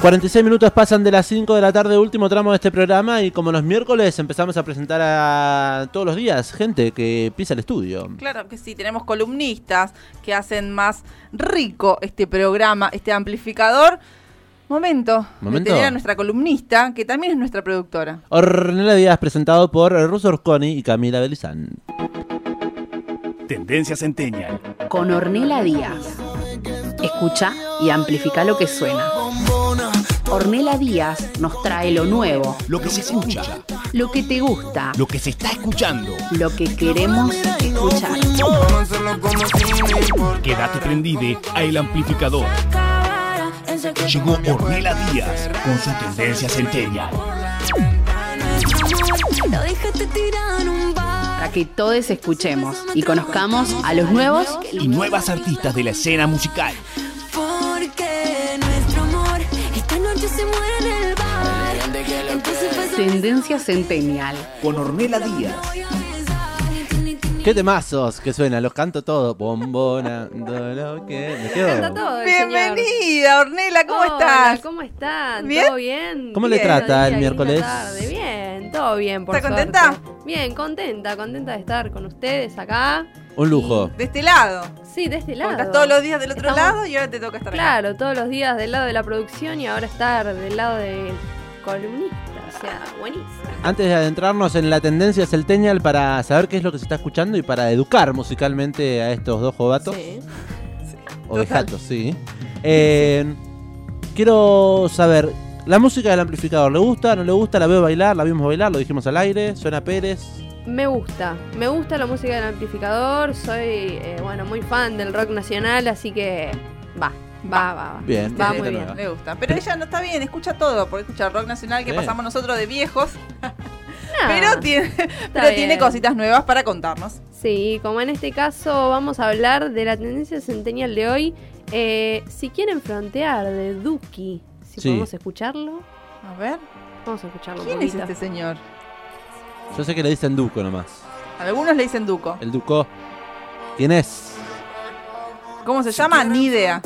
46 minutos pasan de las 5 de la tarde, último tramo de este programa y como los miércoles empezamos a presentar a todos los días gente que pisa el estudio. Claro que sí, tenemos columnistas que hacen más rico este programa, este amplificador. Momento, Momento. de tener a nuestra columnista, que también es nuestra productora. Ornella Díaz presentado por Russo Orconi y Camila Belizán. Tendencia Centennial. con Ornela Díaz. Escucha y amplifica lo que suena. Ornela Díaz nos trae lo nuevo, Lo que se escucha. lo que te gusta, Lo que se está escuchando. lo que queremos escuchar. Quédate prendido a el amplificador. Llegó Ornella Díaz con su Tendencia Centennial. Para que todos escuchemos y conozcamos a los nuevos Y nuevas artistas de la escena musical. Tendencia Centennial. Con Ornella Díaz. ¿Qué temazos que suena? Los canto todos. Bombona, lo que... Me Canta quedo... todo el señor. Bienvenida, Ornela, ¿cómo Hola, estás? ¿Cómo están? ¿Bien? ¿Todo bien? ¿Cómo le trata el miércoles? tarde. Bien, todo bien, por ¿Está suerte. contenta? Bien, contenta, contenta de estar con ustedes acá. Un lujo. De este lado. Sí, de este lado. Estás todos los días del otro Estamos- lado y ahora te toca estar acá. Claro, todos los días del lado de la producción y ahora estar del lado del columnista. O sea, buenísimo. Antes de adentrarnos en la tendencia celtenial para saber qué es lo que se está escuchando y para educar musicalmente a estos dos jovatos. Sí. O de Total. jatos, sí. Eh, quiero saber, ¿la música del amplificador le gusta? ¿No le gusta? ¿La veo bailar? ¿La vimos bailar? ¿Lo dijimos al aire? ¿Suena Pérez? Me gusta, me gusta la música del amplificador. Soy, eh, bueno, muy fan del rock nacional, así que va, va, va. va. Bien, va muy bien. Le gusta. Pero ella no está bien, escucha todo, porque escucha rock nacional que pasamos nosotros de viejos. Pero tiene, pero tiene cositas nuevas para contarnos. Sí, como en este caso vamos a hablar de la tendencia centenial de hoy. Eh, si quieren frontear de Duki, si Sí. podemos escucharlo, A ver, vamos a escucharlo. un ¿quién es este señor? Yo sé que le dicen Duco nomás. Algunos le dicen Duco. El Duco. ¿Quién es? ¿Cómo se llama? Ni idea.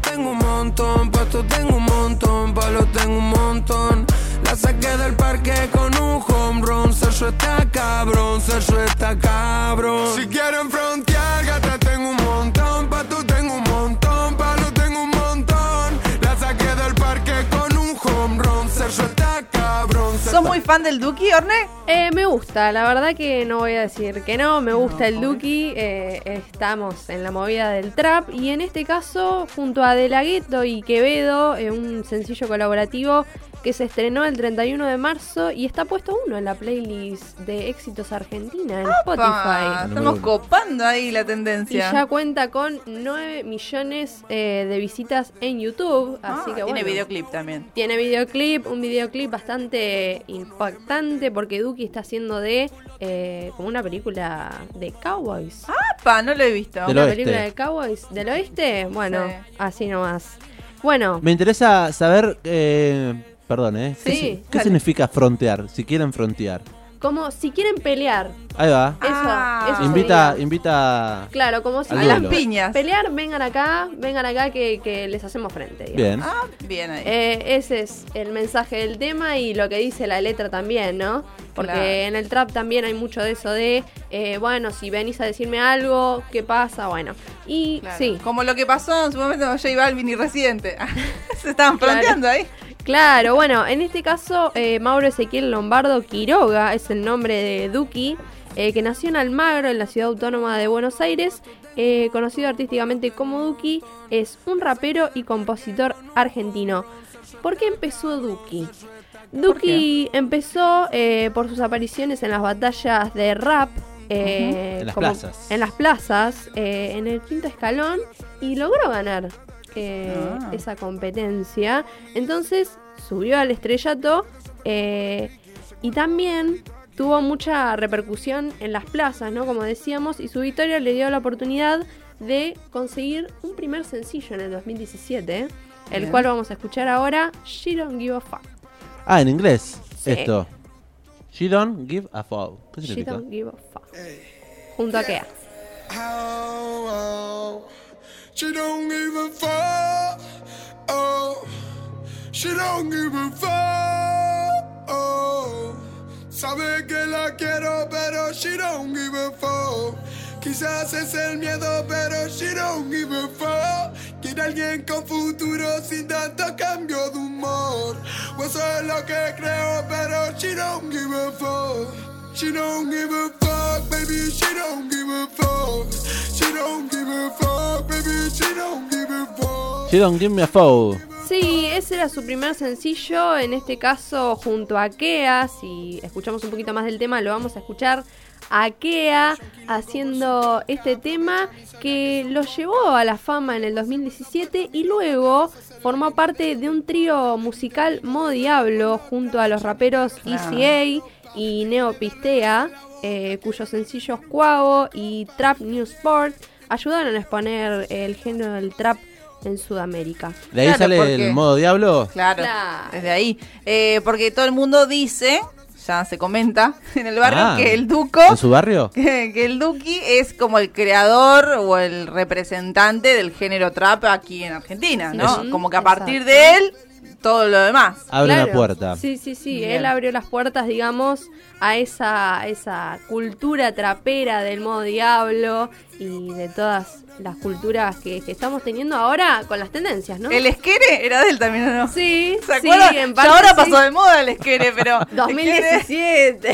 Tengo un montón, pasto tengo un montón, palo tengo un montón. La saqué del parque con un home run, Sergio está cabrón, Sergio está cabrón. Si quieren frontear, gata tengo un montón, pasto tengo un montón, palo tengo un montón. La saqué del parque con un home run, Sergio está. ¿Sos muy fan del Duki, Orne? Eh, me gusta, la verdad que no voy a decir que no, me gusta el Duki, eh, estamos en la movida del trap y en este caso junto a De La Ghetto y Quevedo, eh, un sencillo colaborativo que se estrenó el 31 de marzo y está puesto uno en la playlist de éxitos argentina en Spotify. estamos copando ahí la Y tendencia. ya cuenta con 9 millones eh, de visitas en YouTube, Ah, así que tiene bueno. videoclip también. Tiene videoclip, un videoclip bastante impactante porque Duki está haciendo de eh, como una película de cowboys. Pa, no lo he visto. Del una oeste. película de cowboys del oeste. Bueno, Sí. así nomás. Bueno, Me interesa saber... eh, perdón, ¿eh? ¿Qué, Sí, ¿qué significa frontear? Si quieren frontear. como si quieren pelear. Ahí va. Eso, Ah. eso Invita, sería. invita... Claro, como si A las piñas. pelear, vengan acá, vengan acá que, que les hacemos frente. digamos. Bien. Ah, bien ahí. Eh, ese es el mensaje del tema y lo que dice la letra también, ¿no? Porque Claro. en el trap también hay mucho de eso de, eh, bueno, si venís a decirme algo, ¿qué pasa? Bueno, y Claro. sí, Como lo que pasó en su momento con J Balvin y Residente. Se estaban Claro. planteando ahí. Claro, bueno, en este caso, eh, Mauro Ezequiel Lombardo Quiroga es el nombre de Duki, eh, que nació en Almagro, en la ciudad autónoma de Buenos Aires, eh, conocido artísticamente como Duki, es un rapero y compositor argentino. ¿Por qué empezó Duki? Duki empezó eh, por sus apariciones en las batallas de rap. eh, En las plazas. En las plazas, eh, en el quinto escalón, y logró ganar eh, Ah. esa competencia. Entonces subió al estrellato eh, y también tuvo mucha repercusión en las plazas, ¿no? Como decíamos, y su victoria le dio la oportunidad de conseguir un primer sencillo en el 2017, el Bien. cual vamos a escuchar ahora, She Don't Give a Fuck. Ah, en inglés. Sí. Esto. She don't give a fuck. ¿Qué She significa? Don't Give a Fuck. Junto a Kea. Oh, oh, she don't give a fuck. Oh, She don't give a fuck. Oh. Sabe que la quiero, pero she don't give a fuck. Quizás es el miedo, pero she don't give a fuck. Quiere alguien con futuro sin tanto cambio de humor. O eso es lo que creo, pero she don't give a fuck. She don't give a fuck, baby, she don't give a fuck. She don't give a fuck, baby, she don't give a fuck. She don't give me a foe. Sí, ese era su primer sencillo, en este caso junto a Kea. Si escuchamos un poquito más del tema, lo vamos a escuchar a Kea haciendo este tema que lo llevó a la fama en el 2017 y luego formó parte de un trío musical Modo Diablo junto a los raperos ECA y Neopistea, eh, cuyos sencillos Cuavo y Trap New Sport ayudaron a exponer el género del trap en Sudamérica. De ahí Claro, sale porque- el modo diablo. Claro, Claro. desde ahí. Eh, porque todo el mundo dice, ya se comenta en el barrio, Ah, que el Duco, ¿En su barrio? que, que el Duki es como el creador o el representante del género trap aquí en Argentina, ¿no? Sí, como que a partir exacto. de él, todo lo demás. Abre Claro. la puerta. Sí, sí, sí. Bien. Él abrió las puertas, digamos, a esa, a esa cultura trapera del modo diablo y de todas las culturas que, que estamos teniendo ahora con las tendencias, ¿no? El esquere era de él también, ¿o no? Sí, ¿Se sí, en parte ahora sí. pasó de moda el esquere, pero... esquere- 2017.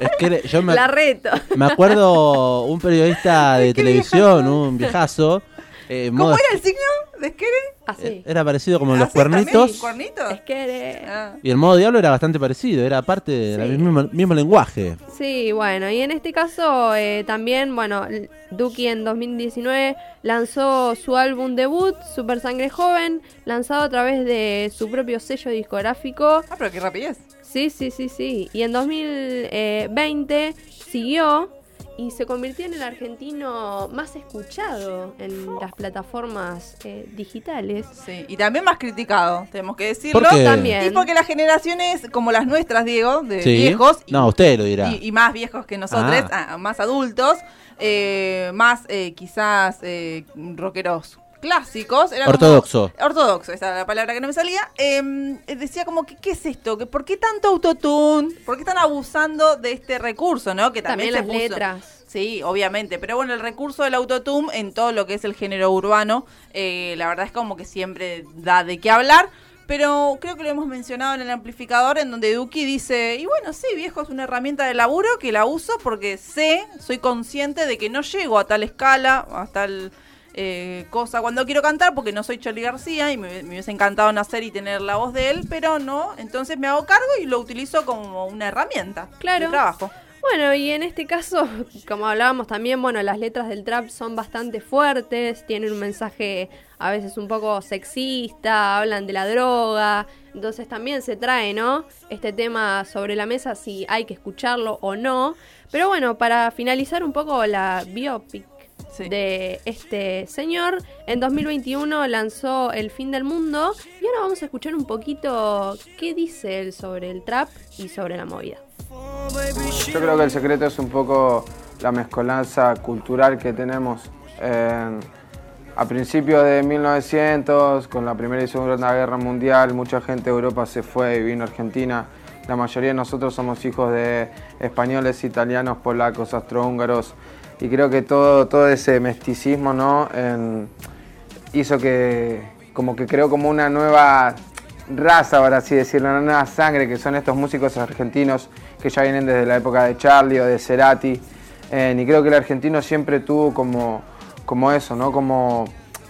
Es que yo me, La reto. me acuerdo un periodista de televisión, un viejazo. eh, ¿Cómo era el signo esquere? Así. Era parecido como los cuernitos. ¿Cuernitos? Es que Ah. Y el modo diablo era bastante parecido, era parte del Sí. mismo, mismo lenguaje. Sí, bueno, y en este caso eh, también, bueno, Duki en 2019 lanzó su álbum debut, Super Sangre Joven, lanzado a través de su propio sello discográfico. Ah, pero qué rapidez. Sí, sí, sí, sí. Y en 2020 siguió y se convirtió en el argentino más escuchado en las plataformas eh, digitales. Sí, y también más criticado, tenemos que decirlo. ¿Por qué? También. Y porque las generaciones como las nuestras, Diego, de Sí. viejos, y, No, usted lo dirá. y- y más viejos que nosotros, Ah. ah, más adultos, eh, más eh, quizás eh, rockeros clásicos. era como- Ortodoxo. ortodoxo, esa era la palabra que no me salía. eh, decía como que, ¿qué es esto? ¿Que ¿Por qué tanto autotune? ¿Por qué están abusando de este recurso, no? Que también, También, se las puso- letras. Sí, obviamente. Pero bueno, el recurso del autotune en todo lo que es el género urbano, eh, la verdad es como que siempre da de qué hablar. Pero creo que lo hemos mencionado en el amplificador, en donde Duki dice, y bueno, sí, viejo, es una herramienta de laburo que la uso porque sé, soy consciente de que no llego a tal escala, a tal eh, cosa cuando quiero cantar, porque no soy Charlie García y me, me hubiese encantado nacer y tener la voz de él, pero no, entonces me hago cargo y lo utilizo como una herramienta Claro. de trabajo. Bueno, y en este caso, como hablábamos también, bueno, las letras del trap son bastante fuertes, tienen un mensaje a veces un poco sexista, hablan de la droga, entonces también se trae, ¿no? Este tema sobre la mesa si hay que escucharlo o no. Pero bueno, para finalizar un poco la biopic Sí. de este señor, en 2021 lanzó El fin del mundo y ahora vamos a escuchar un poquito qué dice él sobre el trap y sobre la movida. Yo creo que el secreto es un poco la mezcolanza cultural que tenemos. Eh, a principios de 1900, con la Primera y Segunda Guerra Mundial, mucha gente de Europa se fue y vino a Argentina. La mayoría de nosotros somos hijos de españoles, italianos, polacos, austrohúngaros. Y creo que todo, todo ese mesticismo ¿no? Hizo que, como que creó como una nueva raza, por así decirlo, una nueva sangre, que son estos músicos argentinos que ya vienen desde la época de Charlie o de Cerati. Eh, y creo que el argentino siempre tuvo como, como eso, ¿no? Como,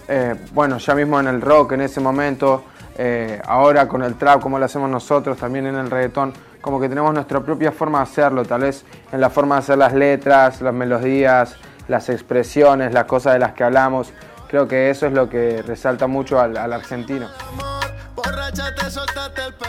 eh, bueno, ya mismo en el rock en ese momento, eh, ahora con el trap, como lo hacemos nosotros, también en el reggaetón, como que tenemos nuestra propia forma de hacerlo, tal vez en la forma de hacer las letras, las melodías, las expresiones, las cosas de las que hablamos. Creo que eso es lo que resalta mucho al, al argentino.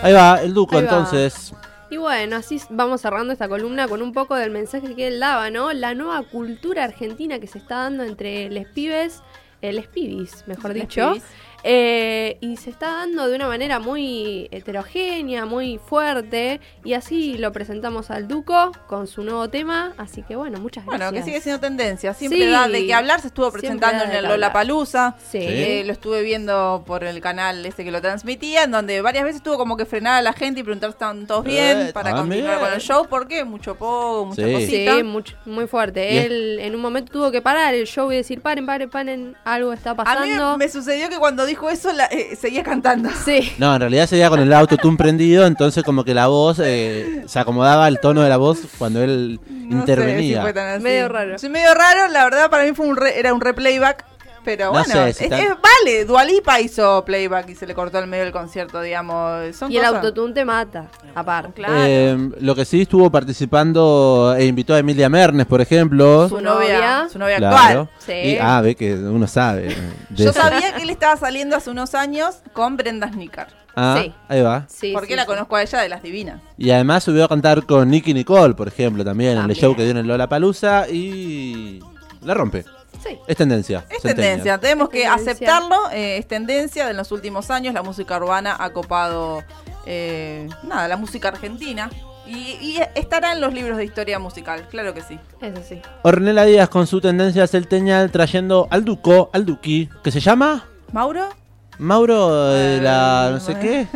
Ahí va, el Duco Ahí va. entonces. Y bueno, así vamos cerrando esta columna con un poco del mensaje que él daba, ¿no? La nueva cultura argentina que se está dando entre les pibes, eh, les pibis, mejor Les dicho, pibis. Eh, y se está dando de una manera muy heterogénea, muy fuerte. Y así lo presentamos al Duco con su nuevo tema. Así que bueno, muchas gracias. Bueno, que sigue siendo tendencia. Siempre Sí. da de qué hablar. Se estuvo presentando en el hablar. Lollapalooza. Sí. Eh, lo estuve viendo por el canal este que lo transmitía, en donde varias veces tuvo como que frenar a la gente y preguntar si estaban todos bien Eh, para también. continuar con el show. porque Mucho poco, mucha Sí. cosita. Sí, mucho, muy fuerte. Él en un momento tuvo que parar el show y decir, paren, paren, paren, algo está A mí pasando. me sucedió que cuando dijo eso la- eh, seguía cantando. Sí. No, en realidad sería con el autotune prendido, entonces como que la voz eh, se acomodaba el tono de la voz cuando él No intervenía. sé si fue tan así. Medio raro. Sí, medio raro, la verdad para mí fue un re- era un replayback. Pero No bueno, sé si es, tan- es- vale, Dualipa hizo playback y se le cortó el medio del concierto, digamos. Son Y el autotune te mata, aparte. Claro. Eh, lo que sí estuvo participando e invitó a Emilia Mernes, por ejemplo. su novia, su novia Claro. actual. Sí. Y- ah, ve que uno sabe. Yo eso. sabía que él estaba saliendo hace unos años con Brenda Snicker. Ah, Sí. ahí va. Sí, porque sí, la sí. conozco a ella de las divinas. Y además subió a cantar con Nicky Nicole, por ejemplo, también, en el También. show que dio en el Lola Palusa y la rompe. Sí. Es tendencia. Es tendencia, tenemos que tendencia. aceptarlo. eh, es tendencia de los últimos años. La música urbana ha copado, eh, nada, la música argentina. Y, y estará en los libros de historia musical, claro que sí. Eso sí. Ornella Díaz con su tendencia celteñal trayendo al Duco, al Duki, que se llama ¿Mauro? Mauro de la no sé Eh, qué.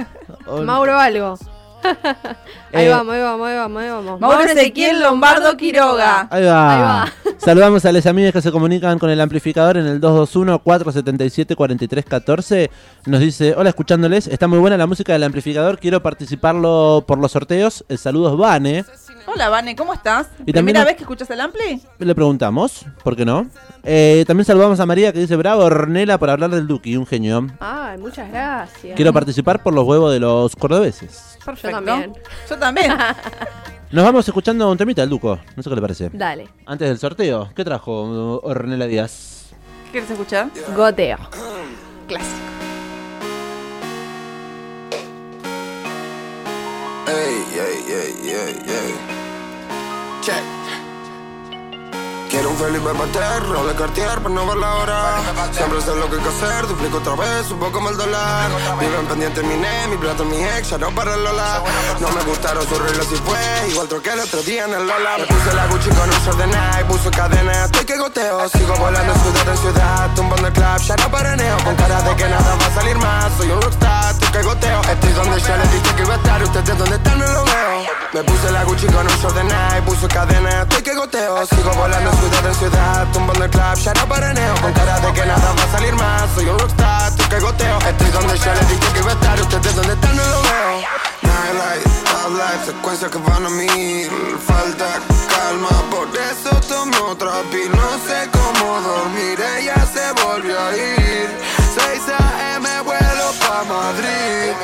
O- Mauro algo. ahí Eh, vamos, ahí vamos, ahí vamos, ahí vamos. Mauro Ezequiel Lombardo Quiroga. Ahí va. Ahí va. Saludamos a las amigas que se comunican con el amplificador en el 221-477-4314. Nos dice, hola, escuchándoles, está muy buena la música del amplificador, quiero participarlo por los sorteos. El saludo es Vane. Hola, Vane, ¿cómo estás? Y también ¿Primera vez que escuchas el Ampli? Le preguntamos, ¿por qué no? Eh, también saludamos a María que dice, bravo, Ornella, por hablar del Duki, un genio. Ay, muchas gracias. Quiero participar por los huevos de los cordobeses. Perfecto. también. Yo también. Nos vamos escuchando un temita del Duco, no sé qué le parece. Dale. Antes del sorteo, ¿qué trajo Ornella Díaz? ¿Qué quieres escuchar? Goteo. Clásico. Ey, ey, ey, ey, ey. Check. Quiero un Felipe Pater, roble Cartier para no ver la hora. Siempre sé lo que hay que hacer, duplico otra vez, un poco como el dólar. Viven pendiente mi ne, mi plata, mi ex, ya no para el Lola. No me gustaron sus reglas y fue, igual troqué el otro día en el Lola. Me puse la Gucci con un short de Nike, puso cadena, estoy que goteo. Sigo volando de ciudad en ciudad, tumbando el club, ya no paraneo. Con cara de que nada va a salir más, soy un rockstar, estoy que goteo. Estoy donde yo les dije que iba a estar, ustedes donde están no lo veo. Me puse la Gucci con un short de Nike, puso cadena, estoy que goteo. Sigo volando ciudad en ciudad, tumbando el club, ya no paraneo. Con cara de que nada va a salir más, soy un rockstar, estoy que goteo. Estoy donde yo les dije que iba a estar, ustedes donde están no lo veo. Nightlight, top life, secuencias que van a mil. Falta calma, por eso tomo otra pil. No sé cómo dormir, ella se volvió a ir. 6 a.m. vuelo pa' Madrid.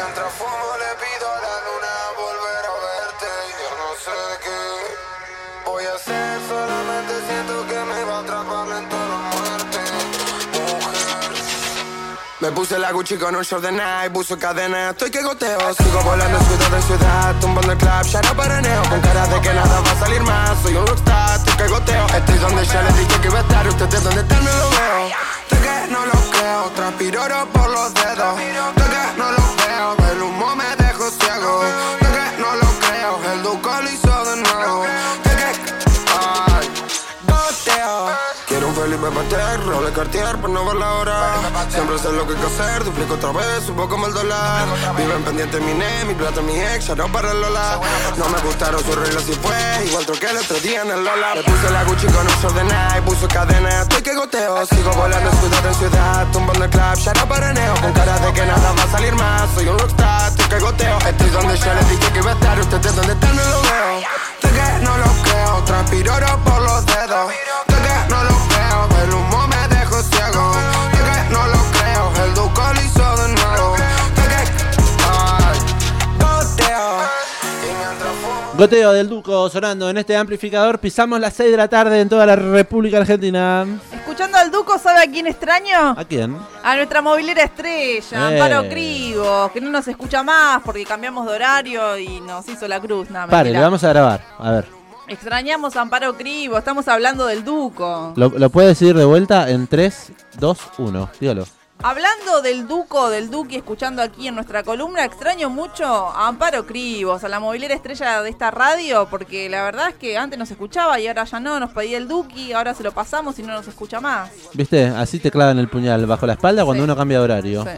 Me puse la Gucci con un short de Nike, puso cadena, estoy que goteo. Sigo volando ciudad en ciudad, tumbando el club, ya no paraneo. Con cara de que nada va a salir más, soy un rockstar, estoy que goteo. Estoy donde yo les dije que iba a estar, ustedes donde están no lo veo. De que no lo creo, transpiro por los dedos. De que no lo veo, el humo me dejó ciego. De que no lo creo, el duco lo hizo de nuevo. Felipe Pater, roble Cartier por no ver la hora. Siempre sé lo que hay que hacer, duplico otra vez, un poco el dólar. Viven pendiente mi ne, mi plata, mi ex, ya no para el Lola. No me gustaron sus reglas y fue, igual troqué el otro día en el Lola. Me puse la Gucci con un short de Nike, puso cadena, estoy que goteo. Sigo volando ciudad en ciudad, tumbando el club, ya no paraneo. Con cara de que nada va a salir más, soy un rockstar, estoy que goteo. Estoy donde yo les dije que iba Goteo del Duco sonando en este amplificador. Pisamos las 6 de la tarde en toda la República Argentina. Escuchando al Duco, ¿sabe a quién extraño? ¿A quién? A nuestra movilera estrella, Eh. Amparo Cribo, que no nos escucha más porque cambiamos de horario y nos hizo la cruz. Nada, Pare, le vamos a grabar. A ver. Extrañamos a Amparo Cribo, estamos hablando del Duco. ¿Lo, lo puede decir de vuelta en 3, 2, 1? Dígalo. Hablando del Duco, del Duque, escuchando aquí en nuestra columna, extraño mucho a Amparo Cribos, a la movilera estrella de esta radio, porque la verdad es que antes nos escuchaba y ahora ya no, nos pedía el Duki, ahora se lo pasamos y no nos escucha más. ¿Viste? Así te clavan el puñal bajo la espalda cuando Sí. uno cambia de horario. Sí.